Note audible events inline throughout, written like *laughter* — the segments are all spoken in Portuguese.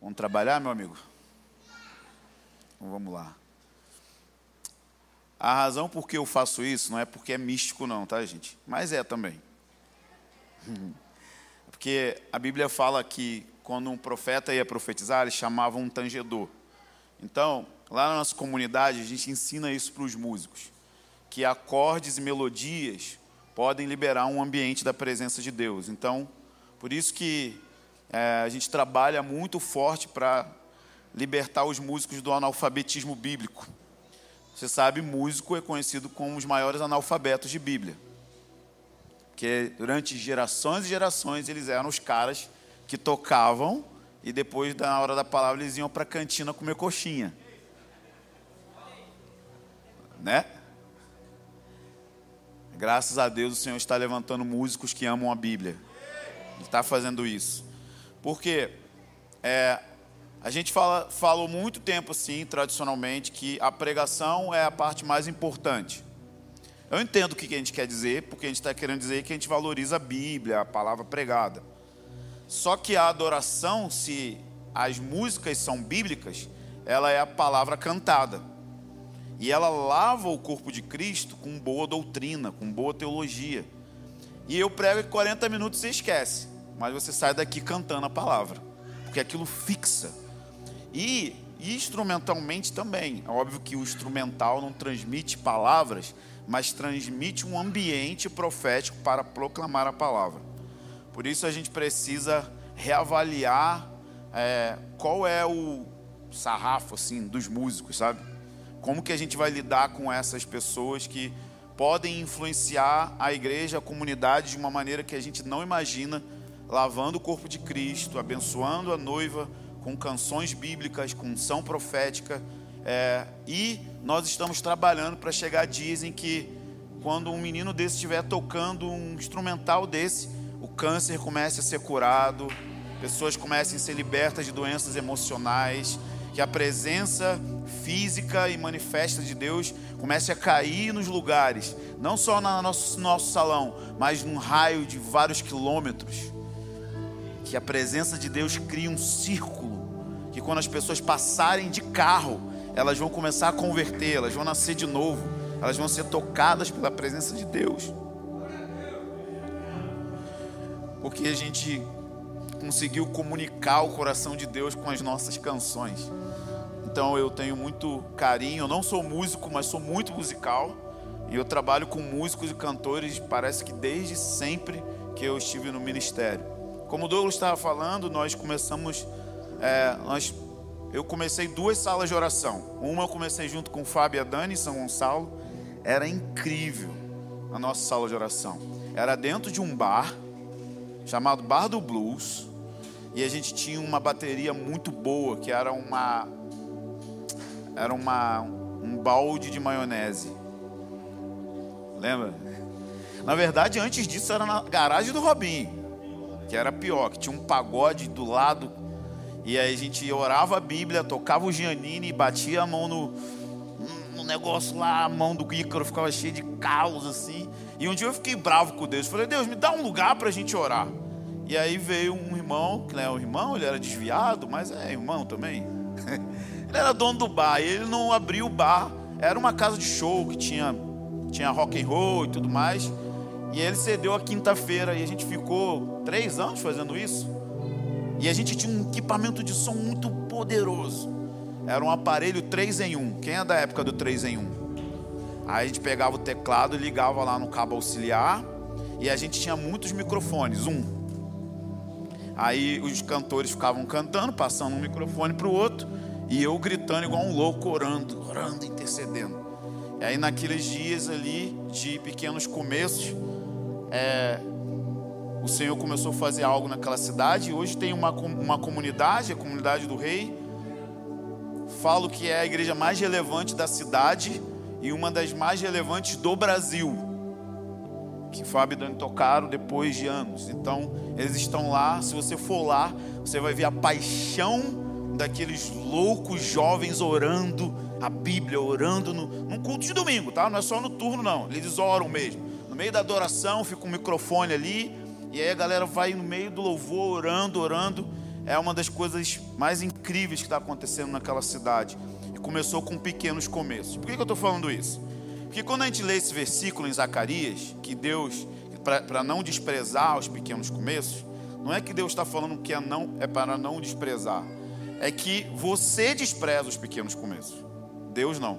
Vamos trabalhar, meu amigo? Então, vamos lá. A razão por que eu faço isso não é porque é místico, não, tá, gente? Mas é também. *laughs* Porque a Bíblia fala que quando um profeta ia profetizar, eles chamavam um tangedor. Então, lá na nossa comunidade, a gente ensina isso para os músicos: que acordes e melodias podem liberar um ambiente da presença de Deus. Então, por isso que é, a gente trabalha muito forte para libertar os músicos do analfabetismo bíblico. Você sabe, músico é conhecido como os maiores analfabetos de Bíblia. Porque durante gerações e gerações eles eram os caras que tocavam e depois, na hora da palavra, eles iam para a cantina comer coxinha. Né? Graças a Deus o Senhor está levantando músicos que amam a Bíblia. Ele está fazendo isso. Porque é, a gente fala, falou muito tempo assim, tradicionalmente, que a pregação é a parte mais importante. Eu entendo o que a gente quer dizer, porque a gente está querendo dizer que a gente valoriza a Bíblia, a palavra pregada. Só que a adoração, se as músicas são bíblicas, ela é a palavra cantada. E ela lava o corpo de Cristo com boa doutrina, com boa teologia. E eu prego em 40 minutos você esquece, mas você sai daqui cantando a palavra, porque aquilo fixa e, instrumentalmente também. É óbvio que o instrumental não transmite palavras, mas transmite um ambiente profético para proclamar a palavra. Por isso a gente precisa reavaliar é, qual é o sarrafo assim dos músicos, sabe? Como que a gente vai lidar com essas pessoas que podem influenciar a igreja, a comunidade de uma maneira que a gente não imagina, lavando o corpo de Cristo, abençoando a noiva com canções bíblicas, com unção profética. É, e nós estamos trabalhando para chegar dias em que, quando um menino desse estiver tocando um instrumental desse, o câncer comece a ser curado, pessoas comecem a ser libertas de doenças emocionais, que a presença física e manifesta de Deus comece a cair nos lugares, não só no nosso, nosso salão, mas num raio de vários quilômetros. Que a presença de Deus crie um círculo que quando as pessoas passarem de carro, elas vão começar a converter, elas vão nascer de novo, elas vão ser tocadas pela presença de Deus. Porque a gente conseguiu comunicar o coração de Deus com as nossas canções. Então eu tenho muito carinho, eu não sou músico, mas sou muito musical. E eu trabalho com músicos e cantores, parece que desde sempre que eu estive no ministério. Como o Douglas estava falando, nós começamos é, nós, eu comecei duas salas de oração. Uma eu comecei junto com Fábio e a Dani em São Gonçalo. Era incrível a nossa sala de oração. Era dentro de um bar chamado Bar do Blues. E a gente tinha uma bateria muito boa, que era uma era uma um balde de maionese. Lembra? Na verdade, antes disso era na garagem do Robinho, que era pior, que tinha um pagode do lado e aí a gente orava a Bíblia, tocava o Giannini, batia a mão no, no negócio lá, a mão do Ícaro ficava cheia de calos assim. E um dia eu fiquei bravo com Deus. Falei, Deus, me dá um lugar para a gente orar. E aí veio um irmão, que não é um irmão, ele era desviado, mas é irmão também. *laughs* ele era dono do bar, e ele não abriu o bar. Era uma casa de show que tinha, tinha rock and roll e tudo mais. E ele cedeu a quinta-feira e a gente ficou três anos fazendo isso. E a gente tinha um equipamento de som muito poderoso. Era um aparelho 3 em 1. Quem é da época do 3 em 1? Aí a gente pegava o teclado e ligava lá no cabo auxiliar. E a gente tinha muitos microfones, um. Aí os cantores ficavam cantando, passando um microfone para o outro. E eu gritando igual um louco, orando, orando, intercedendo. E aí naqueles dias ali de pequenos começos, é, o Senhor começou a fazer algo naquela cidade. Hoje tem uma, uma comunidade, a comunidade do rei. Falo que é a igreja mais relevante da cidade e uma das mais relevantes do Brasil. Que Fábio e Dani tocaram depois de anos. Então, eles estão lá. Se você for lá, você vai ver a paixão daqueles loucos jovens orando a Bíblia, orando no, num culto de domingo, tá? Não é só no turno, não. Eles oram mesmo. No meio da adoração, fica um microfone ali, e aí a galera vai no meio do louvor, orando, orando. É uma das coisas mais incríveis que está acontecendo naquela cidade. E começou com pequenos começos. Por que, que eu estou falando isso? Porque quando a gente lê esse versículo em Zacarias, que Deus, para não desprezar os pequenos começos, não é que Deus está falando que é, não, é para não desprezar. É que você despreza os pequenos começos. Deus não.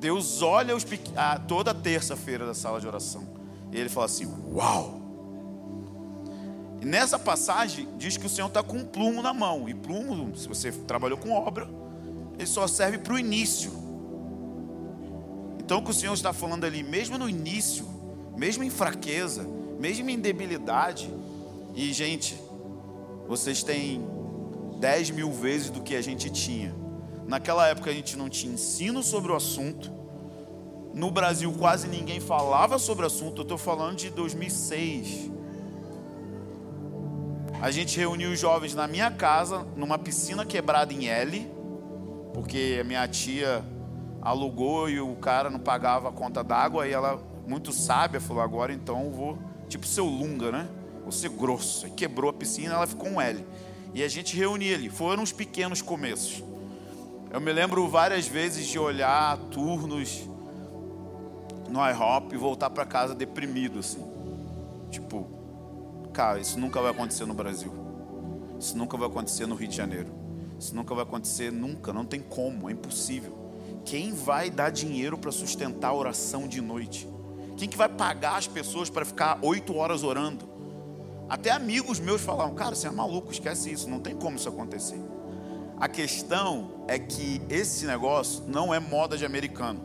Deus olha os, a, toda terça-feira da sala de oração. E ele fala assim: Uau! E nessa passagem diz que o Senhor está com um plumo na mão. E plumo, se você trabalhou com obra, ele só serve para o início. Então o que o Senhor está falando ali, mesmo no início, mesmo em fraqueza, mesmo em debilidade, e, gente, vocês têm 10 mil vezes do que a gente tinha. Naquela época a gente não tinha ensino sobre o assunto. No Brasil quase ninguém falava sobre o assunto. Eu estou falando de 2006. A gente reuniu os jovens na minha casa, numa piscina quebrada em L, porque a minha tia alugou e o cara não pagava a conta d'água. E ela, muito sábia, falou: agora então eu vou, tipo seu Lunga, né? vou ser grosso. E quebrou a piscina, ela ficou um L. E a gente reunia ali. Foram os pequenos começos. Eu me lembro várias vezes de olhar turnos no IHOP e voltar para casa deprimido, assim. Tipo, cara, isso nunca vai acontecer no Brasil. Isso nunca vai acontecer no Rio de Janeiro. Isso nunca vai acontecer nunca, não tem como, é impossível. Quem vai dar dinheiro para sustentar a oração de noite? Quem que vai pagar as pessoas para ficar oito horas orando? Até amigos meus falavam, cara, você é maluco, esquece isso, não tem como isso acontecer. A questão é que esse negócio não é moda de americano.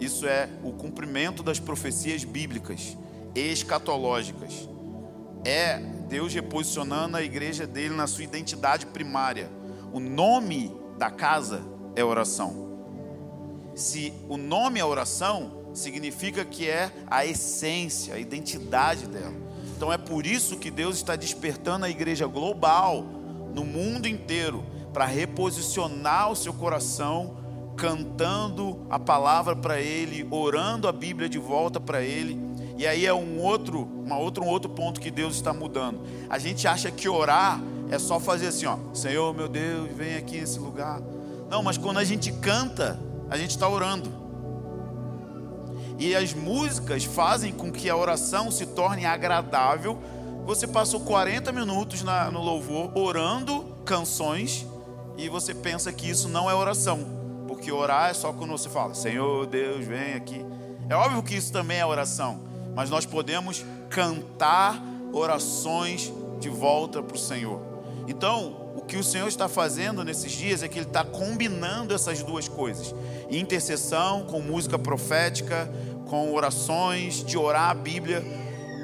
Isso é o cumprimento das profecias bíblicas, escatológicas. É Deus reposicionando a igreja dele na sua identidade primária. O nome da casa é oração. Se o nome é oração, significa que é a essência, a identidade dela. Então é por isso que Deus está despertando a igreja global, no mundo inteiro, para reposicionar o seu coração, cantando a palavra para Ele, orando a Bíblia de volta para Ele. E aí é um outro, uma outro, um outro ponto que Deus está mudando. A gente acha que orar é só fazer assim, ó, Senhor meu Deus, vem aqui nesse lugar. Não, mas quando a gente canta, a gente está orando. E as músicas fazem com que a oração se torne agradável. Você passou 40 minutos na, no louvor orando canções e você pensa que isso não é oração, porque orar é só quando você fala: Senhor Deus, vem aqui. É óbvio que isso também é oração, mas nós podemos cantar orações de volta para o Senhor. Então, o que o Senhor está fazendo nesses dias é que Ele está combinando essas duas coisas: intercessão com música profética, com orações, de orar a Bíblia.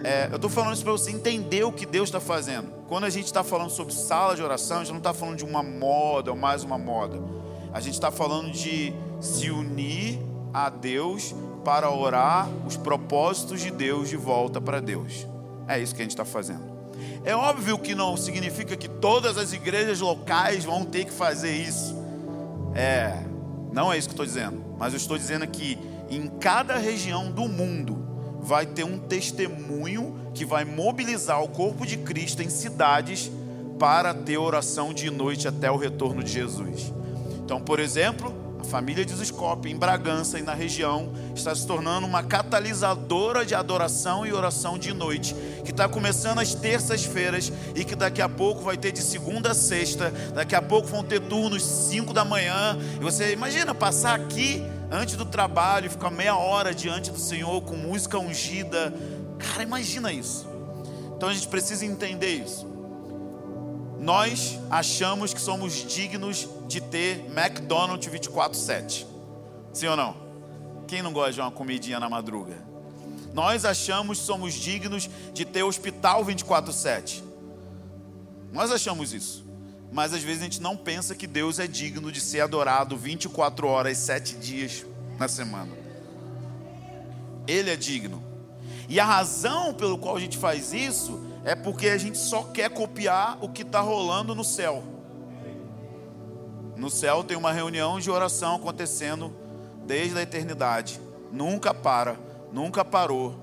É, eu estou falando isso para você entender o que Deus está fazendo. Quando a gente está falando sobre sala de oração, a gente não está falando de uma moda ou mais uma moda. A gente está falando de se unir a Deus para orar os propósitos de Deus de volta para Deus. É isso que a gente está fazendo. É óbvio que não significa que todas as igrejas locais vão ter que fazer isso. É, não é isso que estou dizendo. Mas eu estou dizendo que em cada região do mundo vai ter um testemunho que vai mobilizar o corpo de Cristo em cidades para ter oração de noite até o retorno de Jesus. Então, por exemplo, a família de Zuscope, em Bragança e na região, está se tornando uma catalisadora de adoração e oração de noite, que está começando às terças-feiras e que daqui a pouco vai ter de segunda a sexta, daqui a pouco vão ter turnos 5 da manhã. E você imagina passar aqui antes do trabalho, ficar meia hora diante do Senhor com música ungida. Cara, imagina isso. Então a gente precisa entender isso. Nós achamos que somos dignos de ter McDonald's 24/7. Sim ou não? Quem não gosta de uma comidinha na madruga? Nós achamos somos dignos de ter hospital 24/7. Nós achamos isso mas às vezes a gente não pensa que Deus é digno de ser adorado 24 horas, 7 dias na semana. Ele é digno. E a razão pelo qual a gente faz isso é porque a gente só quer copiar o que está rolando no céu. No céu tem uma reunião de oração acontecendo desde a eternidade. Nunca para, nunca parou.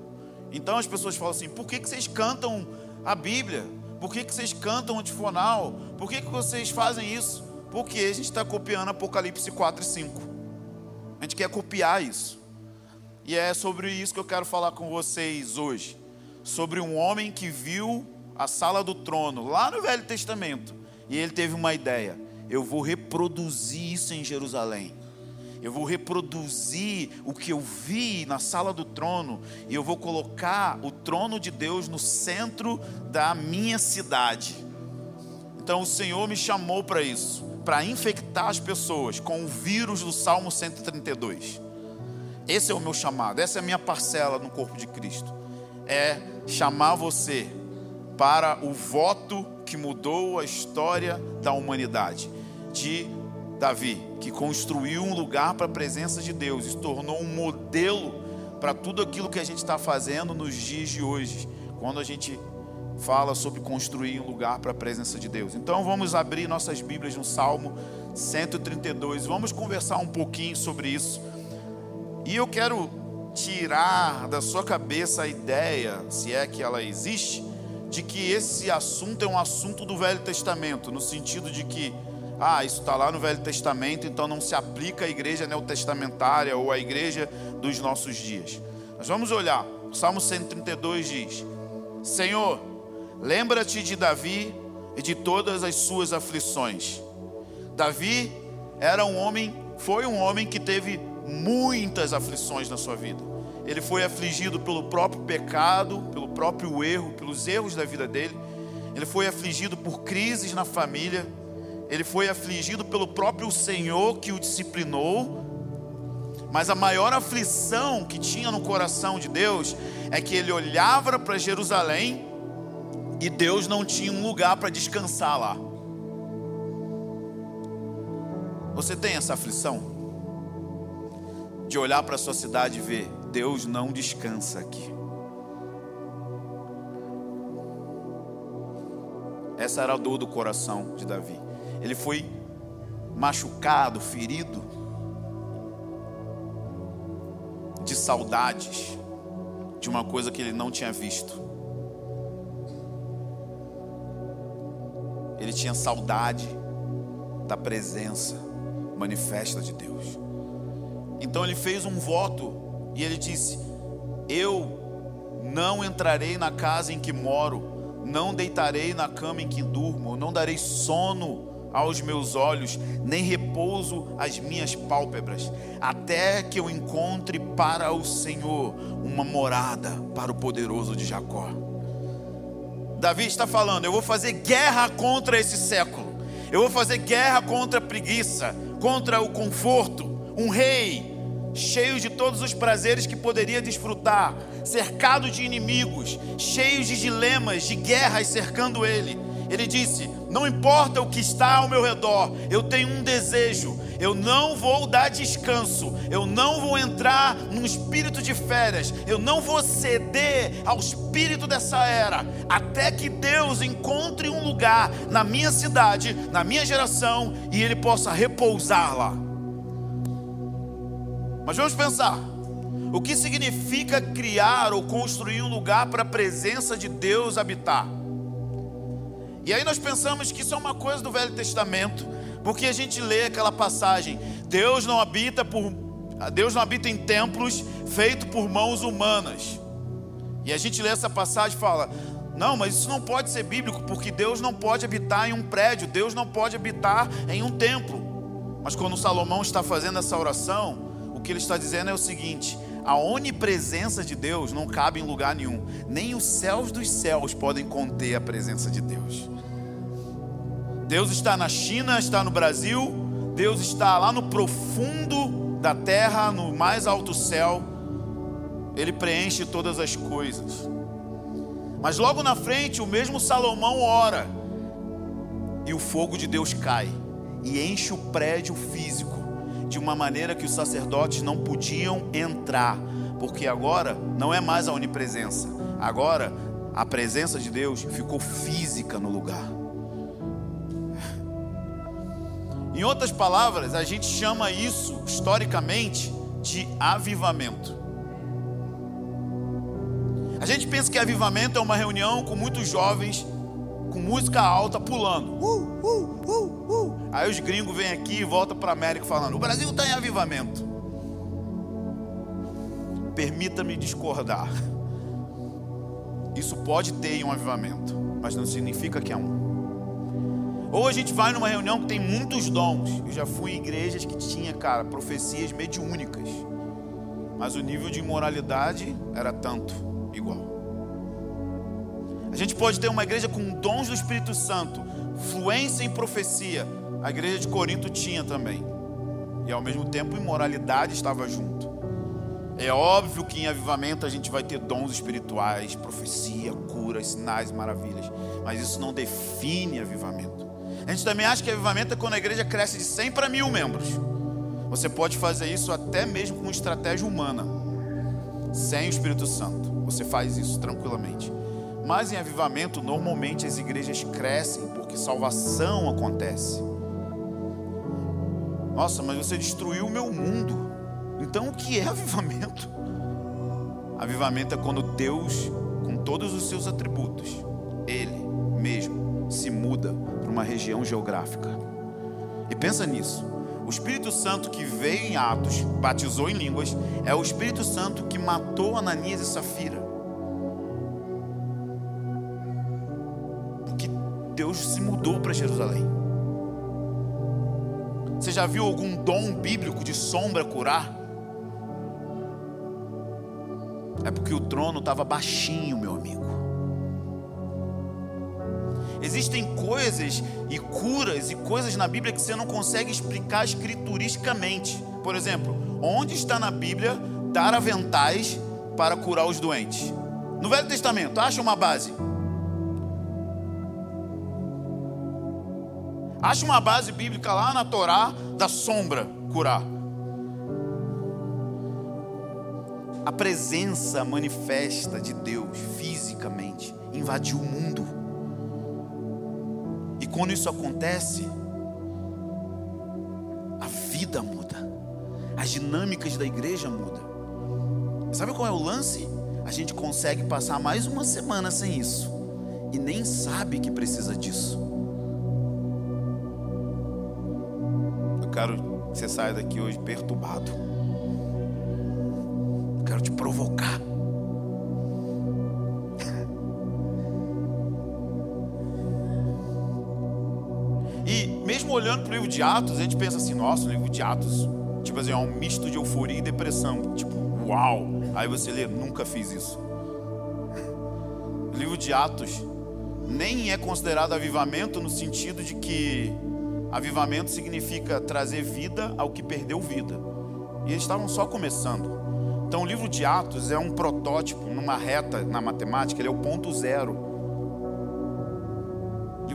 Então as pessoas falam assim: por que, que vocês cantam a Bíblia? Por que, que vocês cantam o antifonal? Por que, que vocês fazem isso? Porque a gente está copiando Apocalipse 4 e 5. A gente quer copiar isso. E é sobre isso que eu quero falar com vocês hoje. Sobre um homem que viu a sala do trono lá no Velho Testamento. E ele teve uma ideia: eu vou reproduzir isso em Jerusalém. Eu vou reproduzir o que eu vi na sala do trono e eu vou colocar o trono de Deus no centro da minha cidade. Então o Senhor me chamou para isso, para infectar as pessoas com o vírus do Salmo 132. Esse é o meu chamado, essa é a minha parcela no corpo de Cristo. É chamar você para o voto que mudou a história da humanidade, de Davi, que construiu um lugar para a presença de Deus e se tornou um modelo para tudo aquilo que a gente está fazendo nos dias de hoje, quando a gente fala sobre construir um lugar para a presença de Deus. Então vamos abrir nossas Bíblias no Salmo 132, vamos conversar um pouquinho sobre isso. E eu quero tirar da sua cabeça a ideia, se é que ela existe, de que esse assunto é um assunto do Velho Testamento, no sentido de que, ah, isso está lá no Velho Testamento, então não se aplica à igreja neotestamentária ou à igreja dos nossos dias. Mas vamos olhar, o Salmo 132 diz: Senhor, lembra-te de Davi e de todas as suas aflições. Davi era um homem, foi um homem que teve muitas aflições na sua vida. Ele foi afligido pelo próprio pecado, pelo próprio erro, pelos erros da vida dele. Ele foi afligido por crises na família. Ele foi afligido pelo próprio Senhor que o disciplinou. Mas a maior aflição que tinha no coração de Deus é que ele olhava para Jerusalém e Deus não tinha um lugar para descansar lá. Você tem essa aflição? de olhar para a sua cidade e ver: Deus não descansa aqui. Essa era a dor do coração de Davi. Ele foi machucado, ferido, de saudades de uma coisa que ele não tinha visto. Ele tinha saudade da presença manifesta de Deus. Então ele fez um voto e ele disse: Eu não entrarei na casa em que moro, não deitarei na cama em que durmo, não darei sono aos meus olhos, nem repouso às minhas pálpebras, até que eu encontre para o Senhor uma morada para o poderoso de Jacó. Davi está falando: eu vou fazer guerra contra esse século, eu vou fazer guerra contra a preguiça, contra o conforto, um rei cheio de todos os prazeres que poderia desfrutar, cercado de inimigos, cheio de dilemas, de guerras cercando ele. Ele disse: Não importa o que está ao meu redor, eu tenho um desejo. Eu não vou dar descanso, eu não vou entrar num espírito de férias, eu não vou ceder ao espírito dessa era, até que Deus encontre um lugar na minha cidade, na minha geração, e Ele possa repousar lá. Mas vamos pensar: o que significa criar ou construir um lugar para a presença de Deus habitar? E aí nós pensamos que isso é uma coisa do Velho Testamento, porque a gente lê aquela passagem: Deus não habita por Deus não habita em templos feitos por mãos humanas. E a gente lê essa passagem e fala: não, mas isso não pode ser bíblico, porque Deus não pode habitar em um prédio, Deus não pode habitar em um templo. Mas quando Salomão está fazendo essa oração, que ele está dizendo é o seguinte: a onipresença de Deus não cabe em lugar nenhum, nem os céus dos céus podem conter a presença de Deus. Deus está na China, está no Brasil, Deus está lá no profundo da terra, no mais alto céu, Ele preenche todas as coisas. Mas logo na frente, o mesmo Salomão ora, e o fogo de Deus cai e enche o prédio físico de uma maneira que os sacerdotes não podiam entrar, porque agora não é mais a onipresença, agora a presença de Deus ficou física no lugar. Em outras palavras, a gente chama isso, historicamente, de avivamento. A gente pensa que avivamento é uma reunião com muitos jovens com música alta pulando. Uh, uh, uh, uh. Aí os gringos vêm aqui e voltam para a América falando: o Brasil está em avivamento. Permita-me discordar. Isso pode ter um avivamento, mas não significa que é um. Ou a gente vai numa reunião que tem muitos dons. Eu já fui em igrejas que tinha, cara, profecias mediúnicas. Mas o nível de imoralidade era tanto igual. A gente pode ter uma igreja com dons do Espírito Santo, fluência em profecia. A igreja de Corinto tinha também. E ao mesmo tempo, imoralidade estava junto. É óbvio que em avivamento a gente vai ter dons espirituais, profecia, curas, sinais, maravilhas. Mas isso não define avivamento. A gente também acha que avivamento é quando a igreja cresce de 100 para mil membros. Você pode fazer isso até mesmo com estratégia humana, sem o Espírito Santo. Você faz isso tranquilamente. Mas em avivamento, normalmente as igrejas crescem porque salvação acontece. Nossa, mas você destruiu o meu mundo. Então o que é avivamento? Avivamento é quando Deus, com todos os seus atributos, Ele mesmo se muda uma região geográfica. E pensa nisso. O Espírito Santo que veio em Atos, batizou em línguas, é o Espírito Santo que matou Ananias e Safira. Deus se mudou para Jerusalém. Você já viu algum dom bíblico de sombra curar? É porque o trono estava baixinho, meu amigo. Existem coisas e curas e coisas na Bíblia que você não consegue explicar escrituristicamente. Por exemplo, onde está na Bíblia dar aventais para curar os doentes? No Velho Testamento, acha uma base. Acha uma base bíblica lá na Torá da sombra curar. A presença manifesta de Deus fisicamente invadiu o mundo. E quando isso acontece, a vida muda, as dinâmicas da igreja mudam. Sabe qual é o lance? A gente consegue passar mais uma semana sem isso e nem sabe que precisa disso. Quero que você saia daqui hoje perturbado. Quero te provocar. olhando para o livro de Atos, a gente pensa assim: nossa, o livro de Atos, tipo assim, é um misto de euforia e depressão. Tipo, uau! Aí você lê, nunca fiz isso. O livro de Atos nem é considerado avivamento no sentido de que avivamento significa trazer vida ao que perdeu vida. E eles estavam só começando. Então o livro de Atos é um protótipo numa reta na matemática, ele é o ponto zero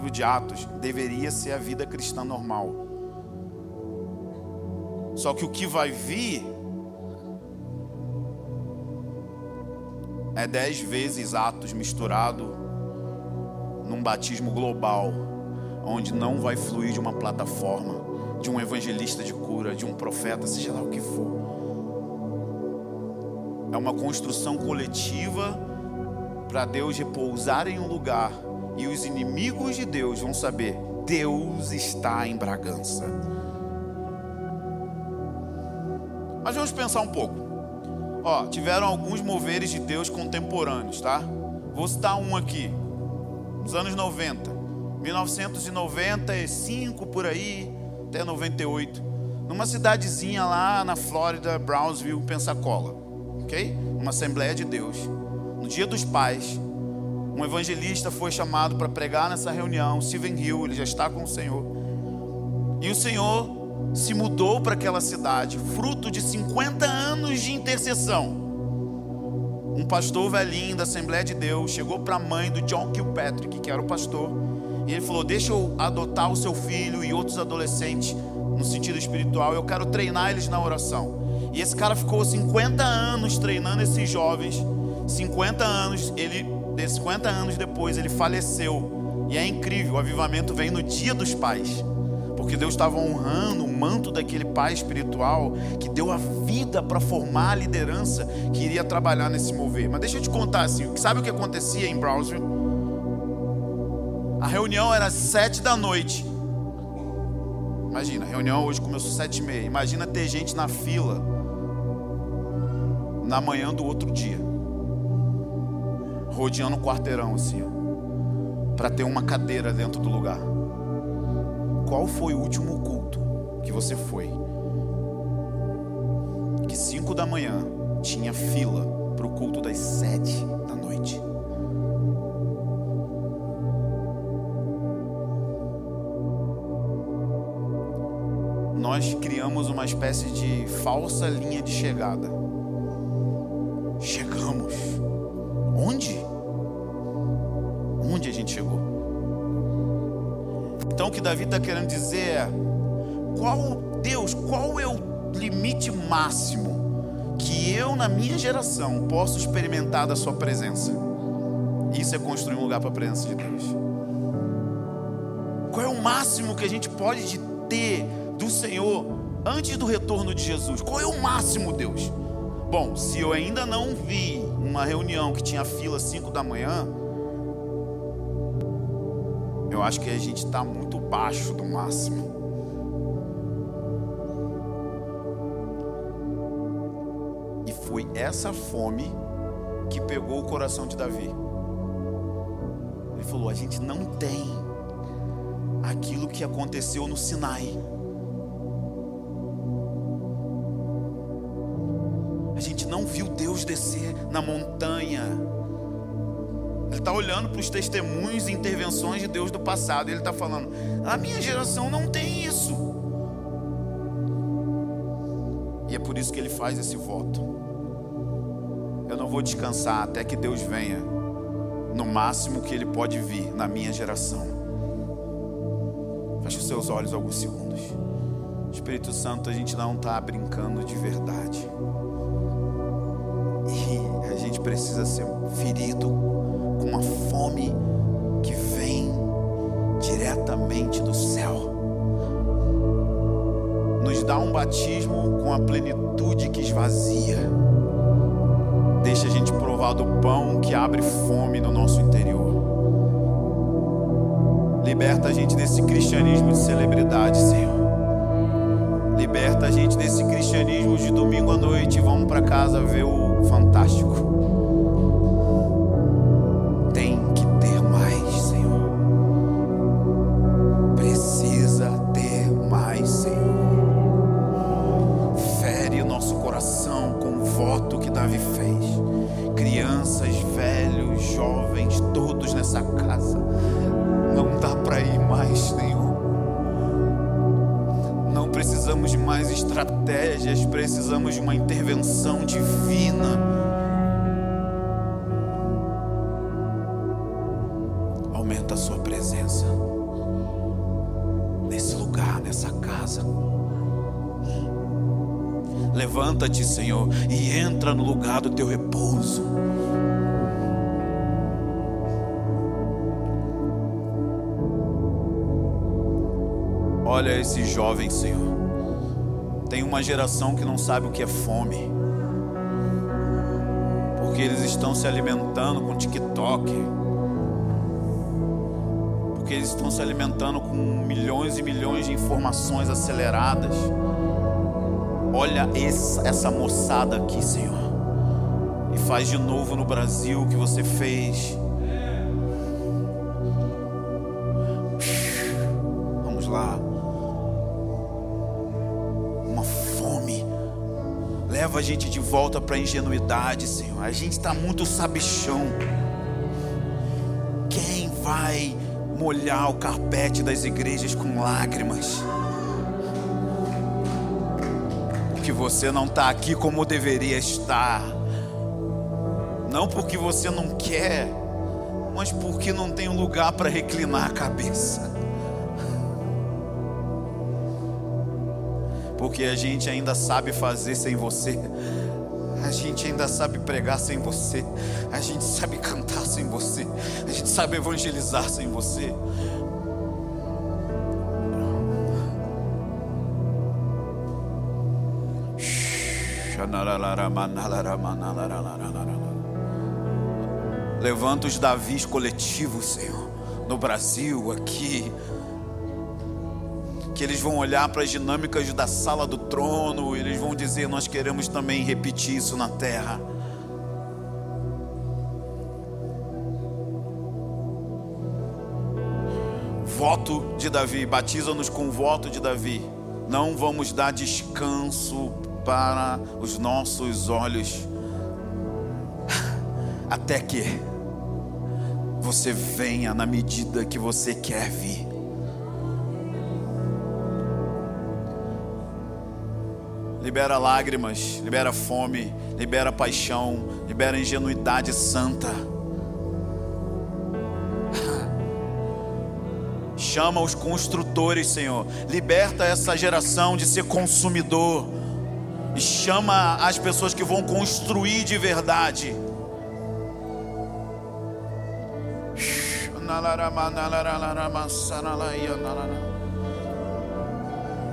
livro de Atos deveria ser a vida cristã normal. Só que o que vai vir é dez vezes Atos misturado num batismo global, onde não vai fluir de uma plataforma, de um evangelista de cura, de um profeta, seja lá o que for. É uma construção coletiva para Deus repousar em um lugar e os inimigos de Deus vão saber: Deus está em Bragança. Mas vamos pensar um pouco. Ó, tiveram alguns moveres de Deus contemporâneos, tá? Vou citar um aqui. Nos anos 90, 1995 por aí, até 98, numa cidadezinha lá na Flórida, Brownsville, Pensacola, ok? Uma Assembleia de Deus. No Dia dos Pais, um evangelista foi chamado para pregar nessa reunião, Steven Hill, ele já está com o Senhor. E o Senhor se mudou para aquela cidade, fruto de 50 anos de intercessão. Um pastor velhinho da Assembleia de Deus chegou para a mãe do John Kilpatrick, que era o pastor, e ele falou: Deixa eu adotar o seu filho e outros adolescentes no sentido espiritual, eu quero treinar eles na oração. E esse cara ficou 50 anos treinando esses jovens, 50 anos, ele de 50 anos depois, ele faleceu. E é incrível, o avivamento vem no dia dos pais. Porque Deus estava honrando o manto daquele pai espiritual que deu a vida para formar a liderança que iria trabalhar nesse mover. Mas deixa eu te contar assim: sabe o que acontecia em Brownsville? A reunião era às sete da noite. Imagina, a reunião hoje começou às sete e meia. Imagina ter gente na fila na manhã do outro dia, rodeando o quarteirão assim, para ter uma cadeira dentro do lugar. Qual foi o último culto que você foi? Que cinco da manhã tinha fila para o culto das sete da noite. Nós criamos uma espécie de falsa linha de chegada chegamos. Onde? Onde a gente chegou? Então o que Davi está querendo dizer é: qual Deus, qual é o limite máximo que eu, na minha geração, posso experimentar da Sua presença? Isso é construir um lugar para a presença de Deus. Qual é o máximo que a gente pode ter do Senhor antes do retorno de Jesus? Qual é o máximo, Deus? Bom, se eu ainda não vi uma reunião que tinha fila 5 da manhã, eu acho que a gente está muito baixo do máximo. E foi essa fome que pegou o coração de Davi. Ele falou: a gente não tem aquilo que aconteceu no Sinai. Descer na montanha. Ele está olhando para os testemunhos e intervenções de Deus do passado. Ele está falando: a minha geração não tem isso. E é por isso que ele faz esse voto. Eu não vou descansar até que Deus venha, no máximo que Ele pode vir na minha geração. Feche os seus olhos alguns segundos. Espírito Santo, a gente não está brincando de verdade precisa ser ferido com uma fome que vem diretamente do céu. Nos dá um batismo com a plenitude que esvazia. Deixa a gente provar do pão que abre fome no nosso interior. Liberta a gente desse cristianismo de celebridade, Senhor. Liberta a gente cristianismo de domingo à noite e vamos para casa ver o Fantástico. Nessa casa. Levanta-te, Senhor, e entra no lugar do teu repouso. Olha esse jovem, Senhor. Tem uma geração que não sabe o que é fome. Porque eles estão se alimentando com TikTok. Porque eles estão se alimentando com milhões e milhões de informações aceleradas. Olha essa, essa moçada aqui, Senhor. E faz de novo no Brasil o que você fez a gente de volta para a ingenuidade, Senhor. A gente está muito sabichão. Quem vai molhar o carpete das igrejas com lágrimas? Que você não está aqui como deveria estar. Não porque você não quer, mas porque não tem lugar para reclinar a cabeça. porque a gente ainda sabe fazer sem você. A gente ainda sabe pregar sem você. A gente sabe cantar sem você. A gente sabe evangelizar sem você. Levanta os Davis coletivos, Senhor, no Brasil, aqui, que eles vão olhar para as dinâmicas da sala do trono, eles vão dizer: Nós queremos também repetir isso na terra. Voto de Davi, batiza-nos com voto de Davi. Não vamos dar descanso para os nossos olhos *laughs* até que você venha na medida que você quer vir. Libera lágrimas, libera fome, libera paixão, libera ingenuidade santa. *laughs* Chama os construtores, Senhor. Liberta essa geração de ser consumidor. E chama as pessoas que vão construir de verdade.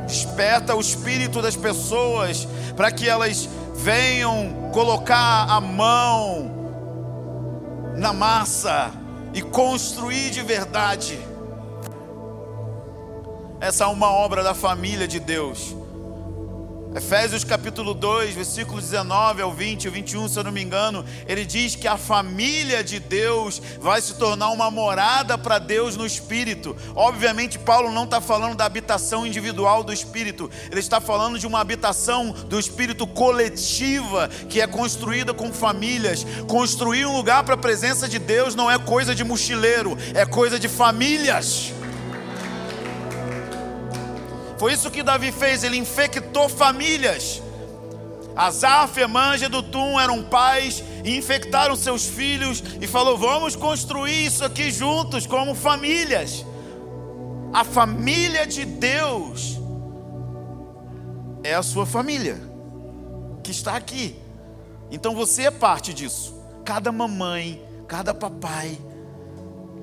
Desperta o espírito das pessoas para que elas venham colocar a mão na massa e construir de verdade. Essa é uma obra da família de Deus. Efésios capítulo 2, versículo 19 ao 20, o 21, se eu não me engano, ele diz que a família de Deus vai se tornar uma morada para Deus no Espírito. Obviamente, Paulo não está falando da habitação individual do Espírito, ele está falando de uma habitação do Espírito coletiva, que é construída com famílias. Construir um lugar para a presença de Deus não é coisa de mochileiro, é coisa de famílias. Foi isso que Davi fez, ele infectou famílias. Asaf, Emã, Tum eram pais e infectaram seus filhos e falou: "Vamos construir isso aqui juntos como famílias". A família de Deus é a sua família que está aqui. Então você é parte disso. Cada mamãe, cada papai,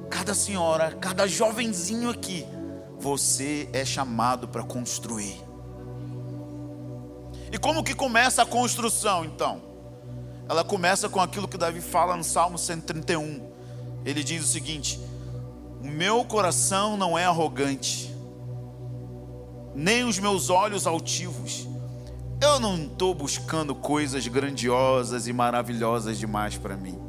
cada senhora, cada jovenzinho aqui você é chamado para construir. E como que começa a construção então? Ela começa com aquilo que Davi fala no Salmo 131. Ele diz o seguinte: O meu coração não é arrogante, nem os meus olhos altivos. Eu não estou buscando coisas grandiosas e maravilhosas demais para mim.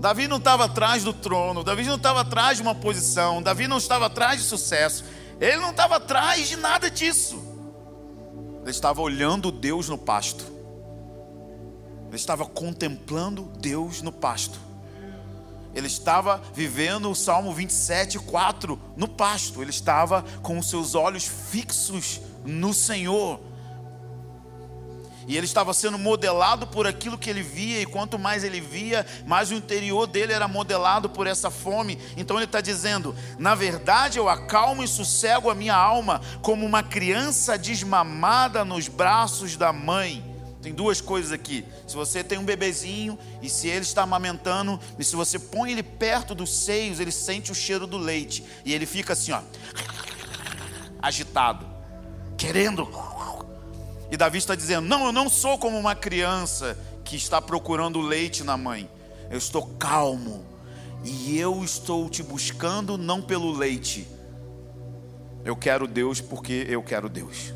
Davi não estava atrás do trono, Davi não estava atrás de uma posição, Davi não estava atrás de sucesso, ele não estava atrás de nada disso. Ele estava olhando Deus no pasto, ele estava contemplando Deus no pasto, ele estava vivendo o Salmo 27, 4 no pasto, ele estava com os seus olhos fixos no Senhor. E ele estava sendo modelado por aquilo que ele via, e quanto mais ele via, mais o interior dele era modelado por essa fome. Então ele está dizendo: na verdade eu acalmo e sossego a minha alma, como uma criança desmamada nos braços da mãe. Tem duas coisas aqui. Se você tem um bebezinho e se ele está amamentando, e se você põe ele perto dos seios, ele sente o cheiro do leite e ele fica assim, ó, agitado, querendo e Davi está dizendo: Não, eu não sou como uma criança que está procurando leite na mãe. Eu estou calmo. E eu estou te buscando não pelo leite. Eu quero Deus porque eu quero Deus.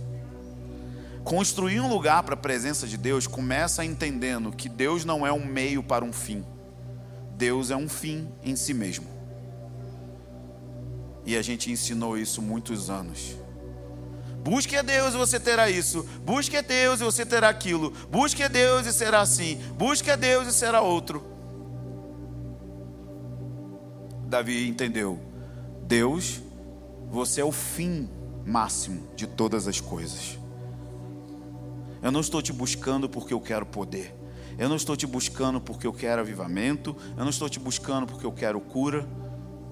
Construir um lugar para a presença de Deus começa entendendo que Deus não é um meio para um fim. Deus é um fim em si mesmo. E a gente ensinou isso muitos anos. Busque a Deus e você terá isso. Busque a Deus e você terá aquilo. Busque a Deus e será assim. Busque a Deus e será outro. Davi entendeu. Deus, você é o fim máximo de todas as coisas. Eu não estou te buscando porque eu quero poder. Eu não estou te buscando porque eu quero avivamento. Eu não estou te buscando porque eu quero cura.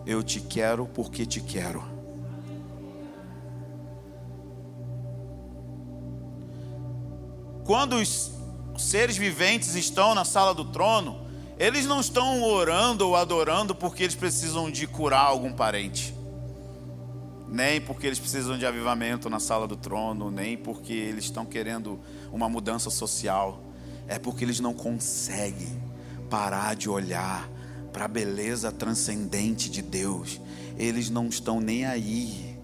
Eu te quero porque te quero. Quando os seres viventes estão na sala do trono, eles não estão orando ou adorando porque eles precisam de curar algum parente. nem porque eles precisam de avivamento na sala do trono, nem porque eles estão querendo uma mudança social. É porque eles não conseguem parar de olhar para a beleza transcendente de Deus. Eles não estão nem aí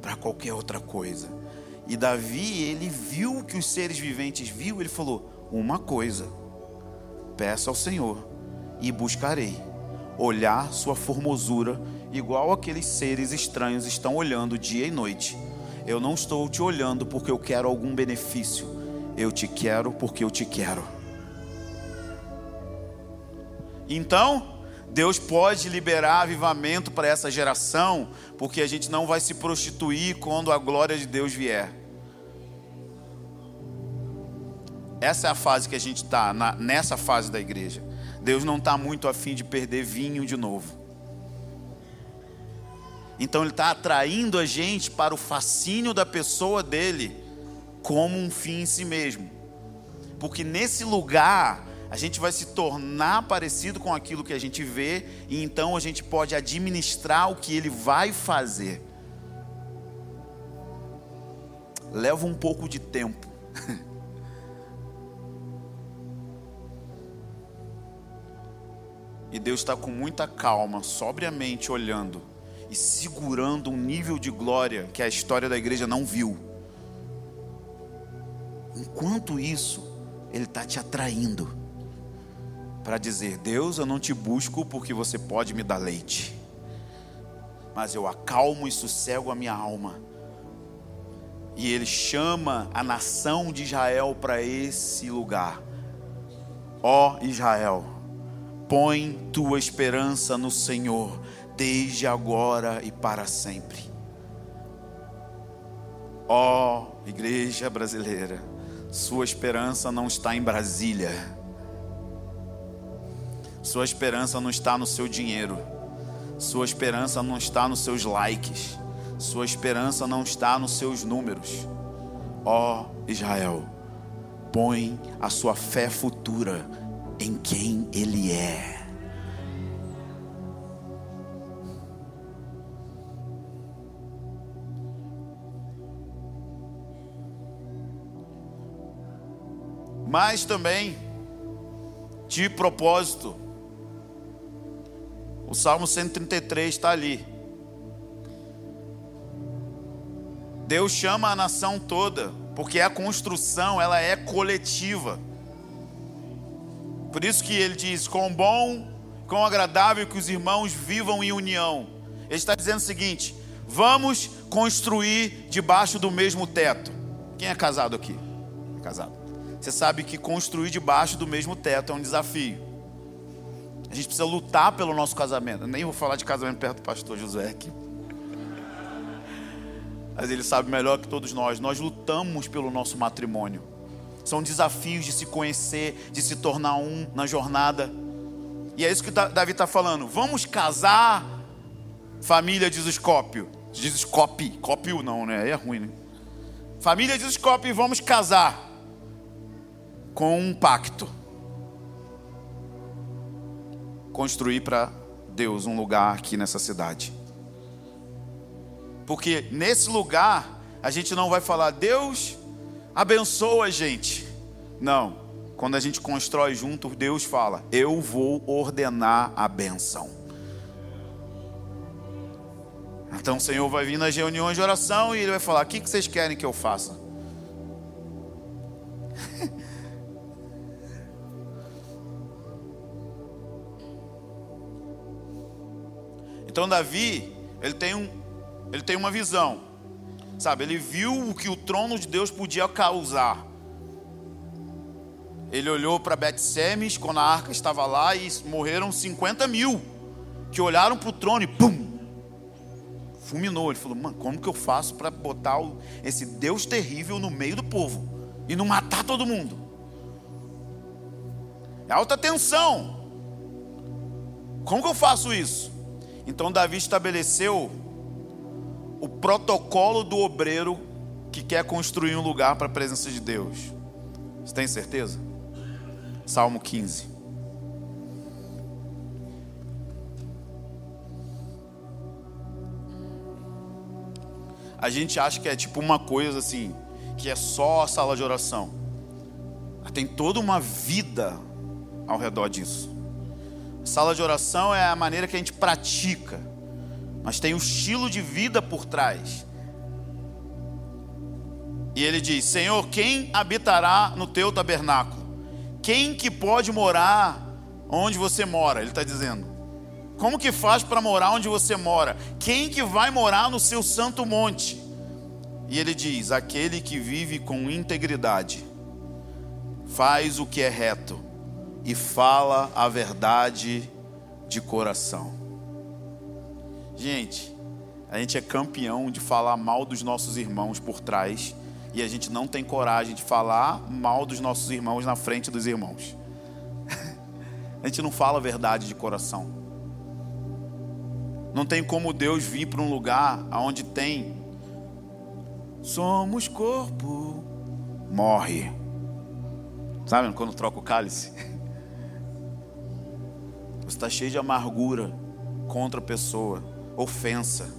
para qualquer outra coisa. E Davi, ele viu o que os seres viventes viu, ele falou: "Uma coisa, peço ao Senhor e buscarei olhar sua formosura igual aqueles seres estranhos estão olhando dia e noite. Eu não estou te olhando porque eu quero algum benefício. Eu te quero porque eu te quero. Então, Deus pode liberar avivamento para essa geração, porque a gente não vai se prostituir quando a glória de Deus vier. Essa é a fase que a gente está, nessa fase da igreja. Deus não está muito afim de perder vinho de novo. Então Ele está atraindo a gente para o fascínio da pessoa dele como um fim em si mesmo. Porque nesse lugar a gente vai se tornar parecido com aquilo que a gente vê e então a gente pode administrar o que ele vai fazer. Leva um pouco de tempo. *laughs* E Deus está com muita calma, sobriamente olhando e segurando um nível de glória que a história da igreja não viu. Enquanto isso, Ele está te atraindo para dizer: Deus, eu não te busco porque você pode me dar leite, mas eu acalmo e sossego a minha alma. E Ele chama a nação de Israel para esse lugar. Ó Israel, Põe tua esperança no Senhor, desde agora e para sempre. Ó oh, igreja brasileira, sua esperança não está em Brasília. Sua esperança não está no seu dinheiro. Sua esperança não está nos seus likes. Sua esperança não está nos seus números. Ó oh, Israel, põe a sua fé futura em quem Ele é. Mas também, de propósito, o Salmo 133 está ali. Deus chama a nação toda, porque a construção ela é coletiva. Por isso que ele diz: quão bom, quão agradável que os irmãos vivam em união. Ele está dizendo o seguinte: vamos construir debaixo do mesmo teto. Quem é casado aqui? É casado. Você sabe que construir debaixo do mesmo teto é um desafio. A gente precisa lutar pelo nosso casamento. Nem vou falar de casamento perto do pastor Josué aqui. Mas ele sabe melhor que todos nós. Nós lutamos pelo nosso matrimônio. São desafios de se conhecer, de se tornar um na jornada. E é isso que Davi está falando. Vamos casar, família diz Escópio. Diz Escópio, cópio não, né? Aí é ruim, né? Família diz Escópio, vamos casar com um pacto. Construir para Deus um lugar aqui nessa cidade. Porque nesse lugar a gente não vai falar, Deus, abençoa a gente. Não. Quando a gente constrói junto, Deus fala: Eu vou ordenar a benção. Então o Senhor vai vir nas reuniões de oração e Ele vai falar: O que vocês querem que eu faça? *laughs* então Davi, ele tem, um, ele tem uma visão. Sabe, ele viu o que o trono de Deus podia causar. Ele olhou para Bet-Semes quando a arca estava lá e morreram 50 mil que olharam para o trono e pum, fulminou. Ele falou: Mano, como que eu faço para botar esse Deus terrível no meio do povo e não matar todo mundo? É alta tensão. Como que eu faço isso? Então Davi estabeleceu o protocolo do obreiro que quer construir um lugar para a presença de Deus. Você tem certeza? Salmo 15. a gente acha que é tipo uma coisa assim, que é só a sala de oração. Tem toda uma vida ao redor disso. Sala de oração é a maneira que a gente pratica, mas tem o estilo de vida por trás. E ele diz: Senhor, quem habitará no teu tabernáculo? Quem que pode morar onde você mora? Ele está dizendo. Como que faz para morar onde você mora? Quem que vai morar no seu santo monte? E ele diz: aquele que vive com integridade, faz o que é reto e fala a verdade de coração. Gente, a gente é campeão de falar mal dos nossos irmãos por trás e a gente não tem coragem de falar mal dos nossos irmãos na frente dos irmãos. *laughs* a gente não fala a verdade de coração. Não tem como Deus vir para um lugar onde tem somos corpo, morre. Sabe quando troca o cálice? *laughs* Está cheio de amargura contra a pessoa, ofensa.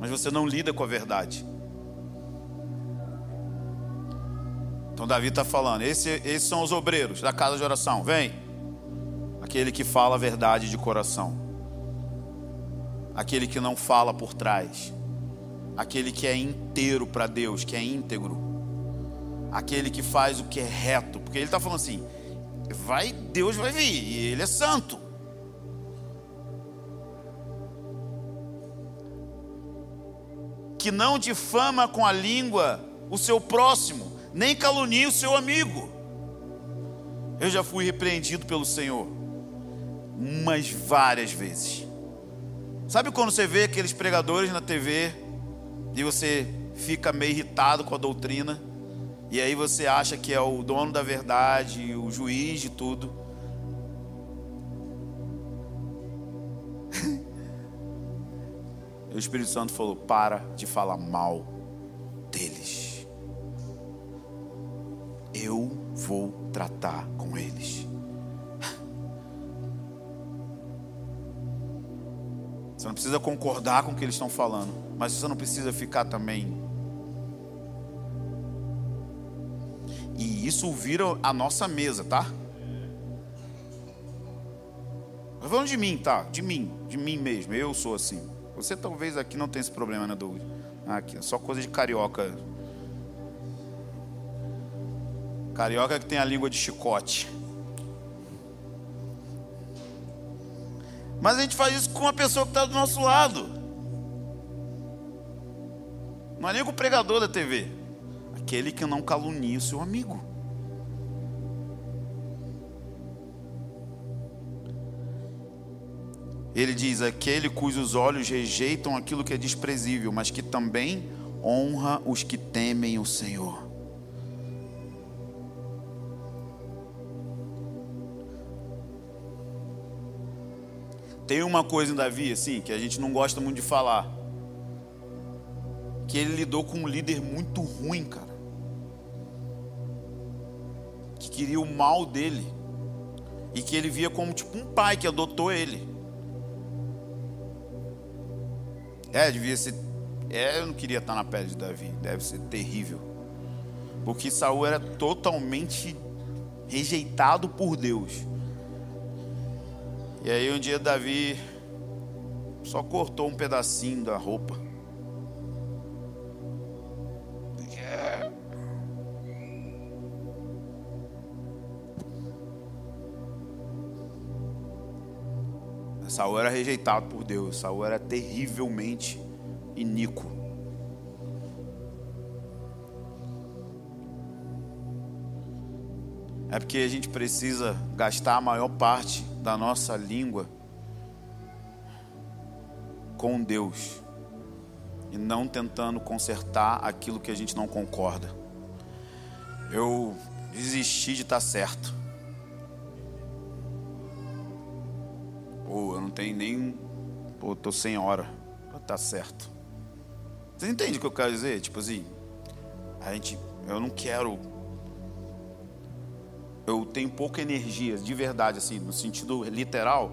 Mas você não lida com a verdade. Então Davi está falando: esse, esses são os obreiros da casa de oração. Vem. Aquele que fala a verdade de coração. Aquele que não fala por trás. Aquele que é inteiro para Deus, que é íntegro. Aquele que faz o que é reto. Porque ele está falando assim: vai, Deus vai vir, e Ele é santo. Que não difama com a língua o seu próximo, nem calunie o seu amigo. Eu já fui repreendido pelo Senhor, umas várias vezes. Sabe quando você vê aqueles pregadores na TV e você fica meio irritado com a doutrina? E aí você acha que é o dono da verdade, o juiz de tudo. *laughs* O Espírito Santo falou: para de falar mal deles. Eu vou tratar com eles. *laughs* Você não precisa concordar com o que eles estão falando, mas você não precisa ficar também isso a nossa mesa, tá? Estou falando de mim, tá? De mim, de mim mesmo. Eu sou assim. Você talvez aqui não tenha esse problema, né, Douglas? Aqui, é só coisa de carioca. Carioca que tem a língua de chicote. Mas a gente faz isso com uma pessoa que está do nosso lado. Não é nem com o pregador da TV aquele que não calunia o seu amigo. Ele diz: aquele cujos olhos rejeitam aquilo que é desprezível, mas que também honra os que temem o Senhor. Tem uma coisa em Davi, assim, que a gente não gosta muito de falar. Que ele lidou com um líder muito ruim, cara. queria o mal dele e que ele via como tipo um pai que adotou ele. É, devia ser. É, eu não queria estar na pele de Davi. Deve ser terrível. Porque Saul era totalmente rejeitado por Deus. E aí um dia Davi só cortou um pedacinho da roupa. Saul era rejeitado por Deus, Saul era terrivelmente iníquo. É porque a gente precisa gastar a maior parte da nossa língua com Deus e não tentando consertar aquilo que a gente não concorda. Eu desisti de estar certo. Pô, eu não tenho nem. Pô, tô sem hora pra tá certo. Você entende o que eu quero dizer? Tipo assim, a gente. Eu não quero. Eu tenho pouca energia, de verdade, assim, no sentido literal,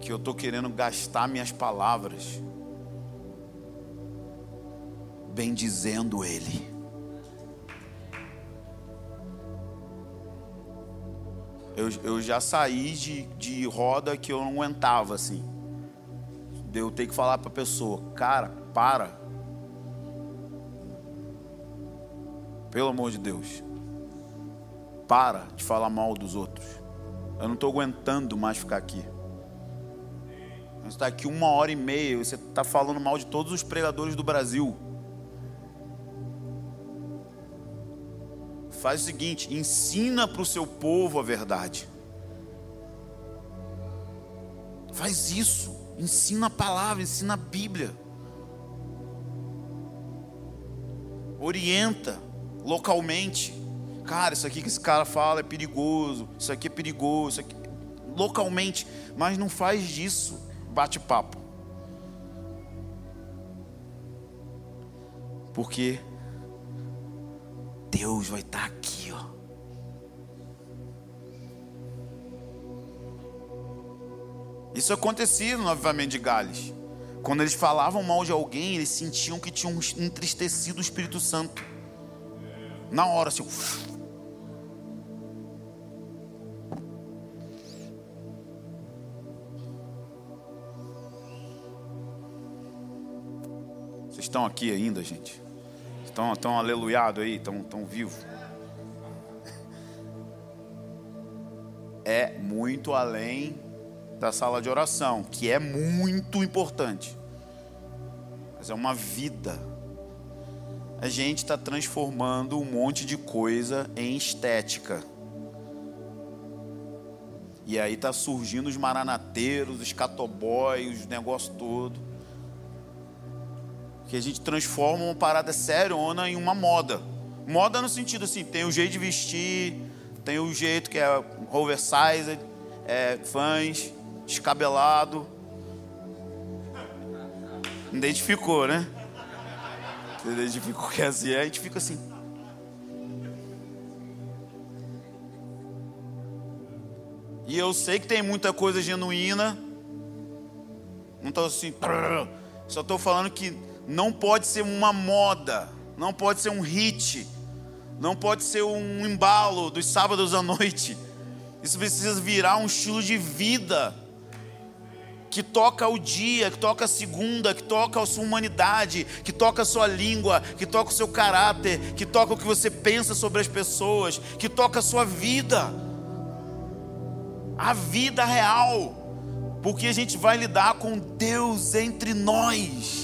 que eu tô querendo gastar minhas palavras bendizendo ele. Eu, eu já saí de, de roda que eu não aguentava assim. De eu ter que falar para a pessoa, cara, para. Pelo amor de Deus. Para de falar mal dos outros. Eu não estou aguentando mais ficar aqui. Você está aqui uma hora e meia, você está falando mal de todos os pregadores do Brasil. Faz o seguinte: ensina para o seu povo a verdade. Faz isso. Ensina a palavra, ensina a Bíblia. Orienta localmente. Cara, isso aqui que esse cara fala é perigoso. Isso aqui é perigoso. Isso aqui... Localmente. Mas não faz disso bate-papo. Porque Deus vai estar aqui, ó. Isso acontecia no avivamento de Gales. Quando eles falavam mal de alguém, eles sentiam que tinham entristecido o Espírito Santo. Na hora, assim. Vocês estão aqui ainda, gente? Estão, estão aleluiados aí? Estão, estão vivos? É muito além da sala de oração, que é muito importante. Mas é uma vida. A gente está transformando um monte de coisa em estética. E aí tá surgindo os maranateiros, os catobóis, os negócios todo. Que a gente transforma uma parada seriona em uma moda. Moda no sentido assim, tem o jeito de vestir, tem o jeito que é oversized, é, fãs, descabelado. Identificou, né? Identificou que é assim, a gente fica assim. E eu sei que tem muita coisa genuína. Não estou assim. Só estou falando que não pode ser uma moda. Não pode ser um hit. Não pode ser um embalo dos sábados à noite. Isso precisa virar um estilo de vida que toca o dia, que toca a segunda, que toca a sua humanidade, que toca a sua língua, que toca o seu caráter, que toca o que você pensa sobre as pessoas, que toca a sua vida. A vida real. Porque a gente vai lidar com Deus entre nós.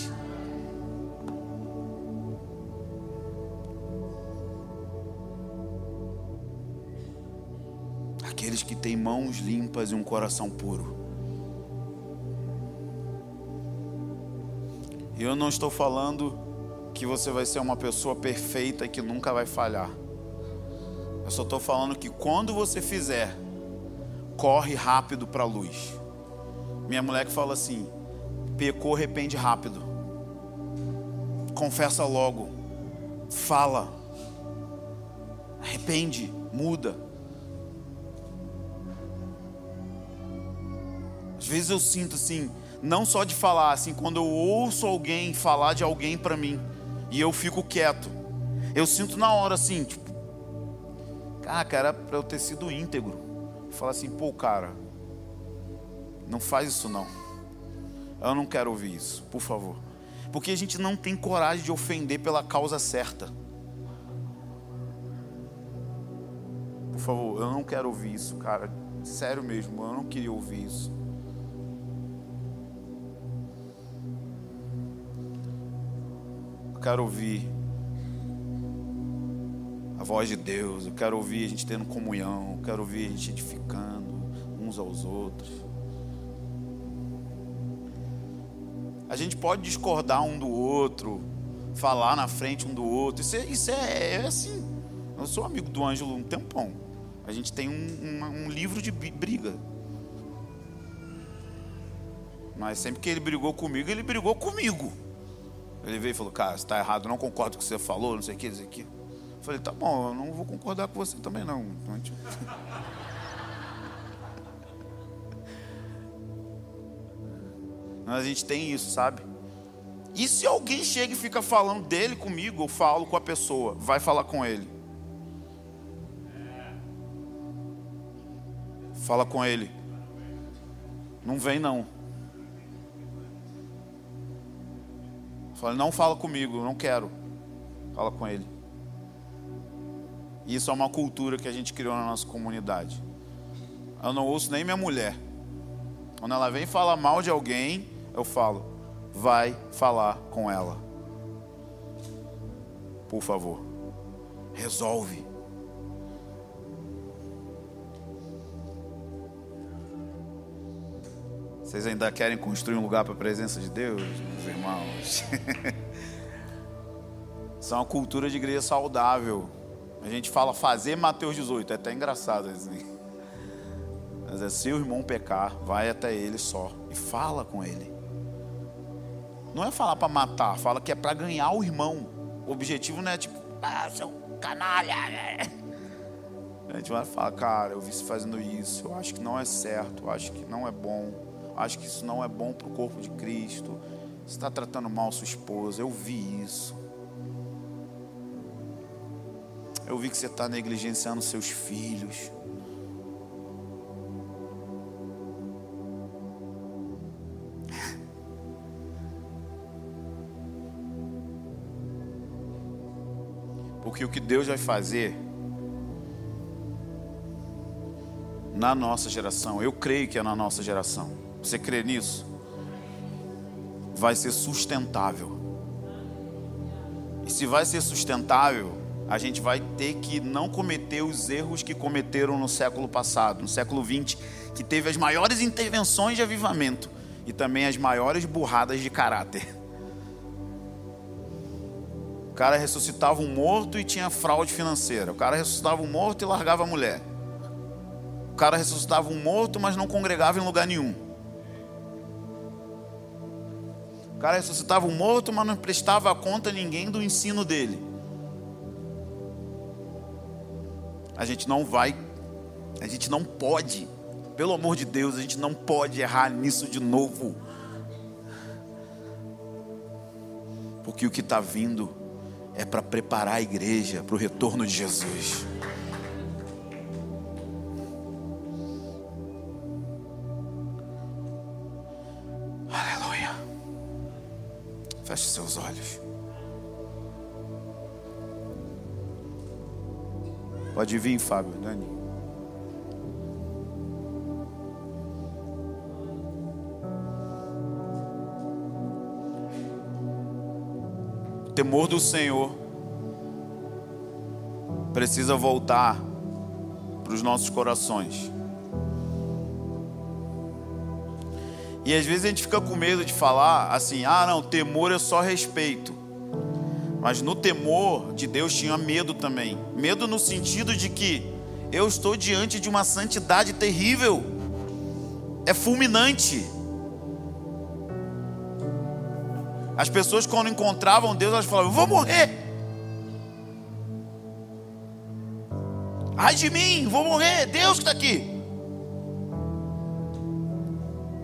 Aqueles que têm mãos limpas e um coração puro. Eu não estou falando que você vai ser uma pessoa perfeita e que nunca vai falhar. Eu só estou falando que quando você fizer, corre rápido para a luz. Minha mulher que fala assim: pecou, arrepende rápido. Confessa logo. Fala. Arrepende, muda. Vezes eu sinto assim, não só de falar, assim, quando eu ouço alguém falar de alguém para mim e eu fico quieto, eu sinto na hora assim, tipo, cara, era para eu ter sido íntegro. Fala assim, pô, cara, não faz isso não. Eu não quero ouvir isso, por favor. Porque a gente não tem coragem de ofender pela causa certa. Por favor, eu não quero ouvir isso, cara. Sério mesmo, eu não queria ouvir isso. Eu quero ouvir a voz de Deus, eu quero ouvir a gente tendo comunhão, eu quero ouvir a gente edificando uns aos outros. A gente pode discordar um do outro, falar na frente um do outro, isso é, isso é, é assim. Eu sou amigo do Ângelo um tempão. A gente tem um, um, um livro de briga. Mas sempre que ele brigou comigo, ele brigou comigo. Ele veio e falou, cara, está errado, não concordo com o que você falou, não sei o que, não sei o que. Eu falei, tá bom, eu não vou concordar com você também não. *laughs* Mas a gente tem isso, sabe? E se alguém chega e fica falando dele comigo, eu falo com a pessoa, vai falar com ele. Fala com ele. Não vem não. Fala, não fala comigo, não quero. Fala com ele. Isso é uma cultura que a gente criou na nossa comunidade. Eu não ouço nem minha mulher. Quando ela vem falar mal de alguém, eu falo, vai falar com ela. Por favor. Resolve. Vocês ainda querem construir um lugar para a presença de Deus, meus irmãos? *laughs* Isso é uma cultura de igreja saudável. A gente fala fazer Mateus 18, é até engraçado assim. Mas é se o irmão pecar, vai até ele só e fala com ele. Não é falar para matar, fala que é para ganhar o irmão. O objetivo não é tipo, ah, seu canalha. A gente vai falar, cara, eu vi você fazendo isso, eu acho que não é certo, eu acho que não é bom acho que isso não é bom para o corpo de Cristo. Você está tratando mal sua esposa, eu vi isso. Eu vi que você está negligenciando seus filhos. *laughs* Porque o que Deus vai fazer na nossa geração, eu creio que é na nossa geração você crê nisso? Vai ser sustentável. E se vai ser sustentável, a gente vai ter que não cometer os erros que cometeram no século passado, no século 20, que teve as maiores intervenções de avivamento e também as maiores burradas de caráter. O cara ressuscitava um morto e tinha fraude financeira. O cara ressuscitava um morto e largava a mulher. O cara ressuscitava um morto, mas não congregava em lugar nenhum. O cara ressuscitava um morto, mas não prestava conta a ninguém do ensino dele. A gente não vai, a gente não pode, pelo amor de Deus, a gente não pode errar nisso de novo. Porque o que está vindo é para preparar a igreja para o retorno de Jesus. Feche seus olhos. Pode vir, Fábio, Dani. O temor do Senhor precisa voltar para os nossos corações. E às vezes a gente fica com medo de falar assim: ah, não, temor é só respeito. Mas no temor de Deus tinha medo também. Medo no sentido de que eu estou diante de uma santidade terrível, é fulminante. As pessoas, quando encontravam Deus, elas falavam: Eu vou morrer. Ai de mim, vou morrer. Deus que está aqui.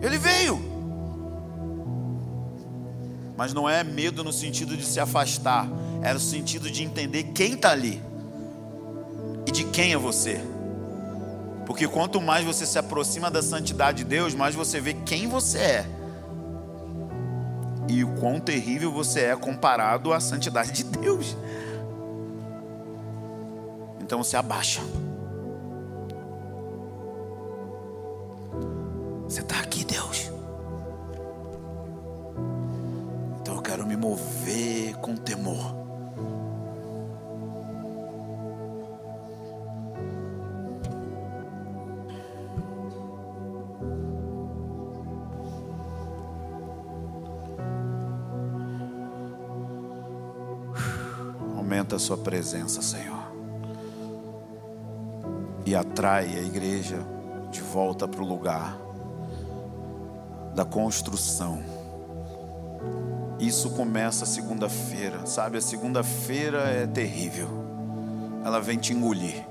Ele veio. Mas não é medo no sentido de se afastar, é no sentido de entender quem está ali e de quem é você. Porque quanto mais você se aproxima da santidade de Deus, mais você vê quem você é. E o quão terrível você é comparado à santidade de Deus. Então você abaixa. Sua presença, Senhor. E atrai a igreja de volta para o lugar da construção. Isso começa segunda-feira, sabe? A segunda-feira é terrível, ela vem te engolir.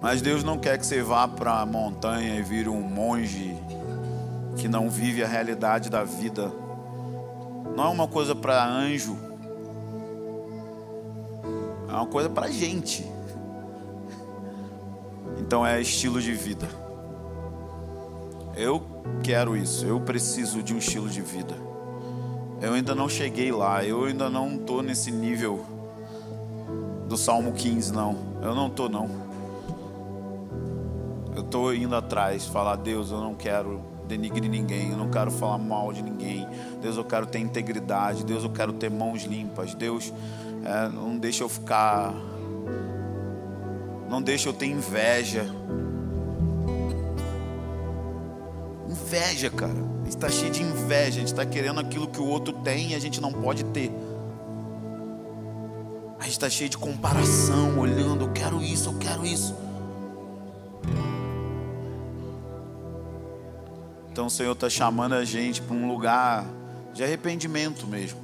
Mas Deus não quer que você vá para a montanha e vire um monge que não vive a realidade da vida. Não é uma coisa para anjo, é uma coisa para gente. Então é estilo de vida. Eu quero isso, eu preciso de um estilo de vida. Eu ainda não cheguei lá, eu ainda não estou nesse nível do Salmo 15, não. Eu não estou, não. Eu estou indo atrás, falar, Deus, eu não quero denigrir ninguém, eu não quero falar mal de ninguém. Deus, eu quero ter integridade. Deus, eu quero ter mãos limpas. Deus, é, não deixa eu ficar. Não deixa eu ter inveja. Inveja, cara. A gente está cheio de inveja. A gente está querendo aquilo que o outro tem e a gente não pode ter. A gente está cheio de comparação, olhando, eu quero isso, eu quero isso. Então o Senhor está chamando a gente para um lugar de arrependimento mesmo.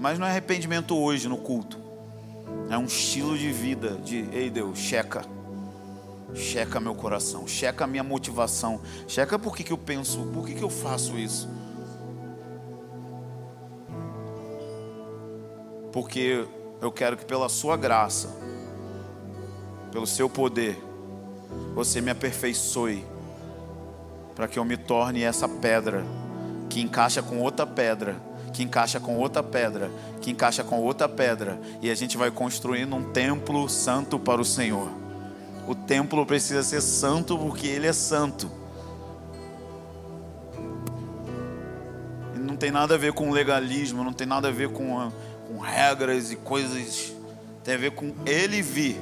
Mas não é arrependimento hoje no culto. É um estilo de vida de, ei Deus, checa. Checa meu coração, checa a minha motivação, checa por que, que eu penso, por que, que eu faço isso. Porque eu quero que pela sua graça, pelo seu poder, você me aperfeiçoe, para que eu me torne essa pedra que encaixa com outra pedra, que encaixa com outra pedra, que encaixa com outra pedra, e a gente vai construindo um templo santo para o Senhor. O templo precisa ser santo porque ele é santo. E não tem nada a ver com legalismo, não tem nada a ver com, com regras e coisas. Tem a ver com ele vir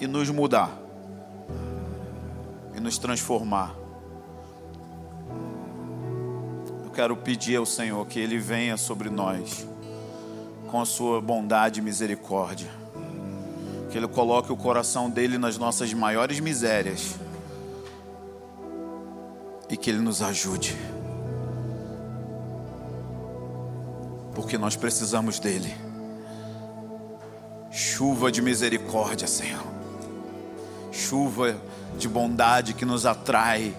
e nos mudar e nos transformar. Eu quero pedir ao Senhor que Ele venha sobre nós com a Sua bondade e misericórdia que Ele coloque o coração dele nas nossas maiores misérias e que Ele nos ajude, porque nós precisamos dEle. Chuva de misericórdia, Senhor, chuva de bondade que nos atrai.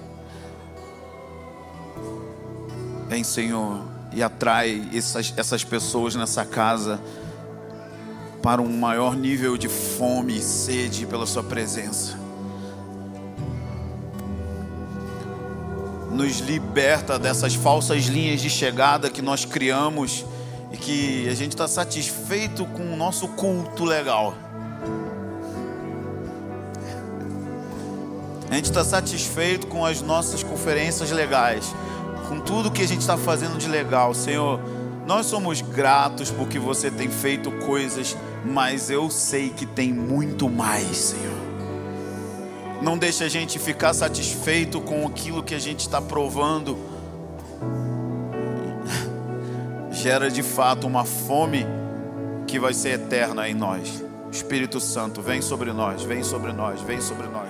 Vem, Senhor, e atrai essas, essas pessoas nessa casa para um maior nível de fome e sede pela Sua presença. Nos liberta dessas falsas linhas de chegada que nós criamos e que a gente está satisfeito com o nosso culto legal. Gente está satisfeito com as nossas conferências legais, com tudo que a gente está fazendo de legal, Senhor. Nós somos gratos porque você tem feito coisas mas eu sei que tem muito mais, Senhor. Não deixe a gente ficar satisfeito com aquilo que a gente está provando. Gera de fato uma fome que vai ser eterna em nós. Espírito Santo, vem sobre nós, vem sobre nós, vem sobre nós.